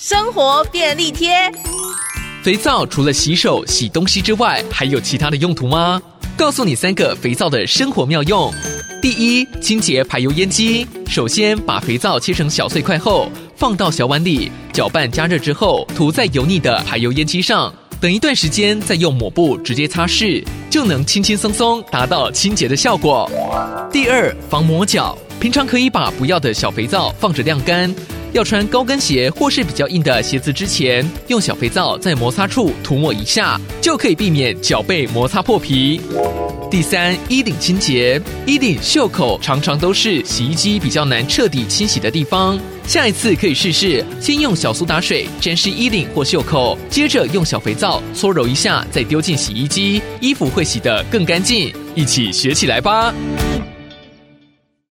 生活便利贴。肥皂除了洗手、洗东西之外，还有其他的用途吗？告诉你三个肥皂的生活妙用。第一，清洁排油烟机。首先，把肥皂切成小碎块后，放到小碗里，搅拌加热之后，涂在油腻的排油烟机上。等一段时间，再用抹布直接擦拭，就能轻轻松松达到清洁的效果。第二，防磨脚。平常可以把不要的小肥皂放着晾干。要穿高跟鞋或是比较硬的鞋子之前，用小肥皂在摩擦处涂抹一下，就可以避免脚背摩擦破皮。第三，衣领清洁，衣领袖口常常都是洗衣机比较难彻底清洗的地方。下一次可以试试，先用小苏打水沾湿衣领或袖口，接着用小肥皂搓揉一下，再丢进洗衣机，衣服会洗得更干净。一起学起来吧！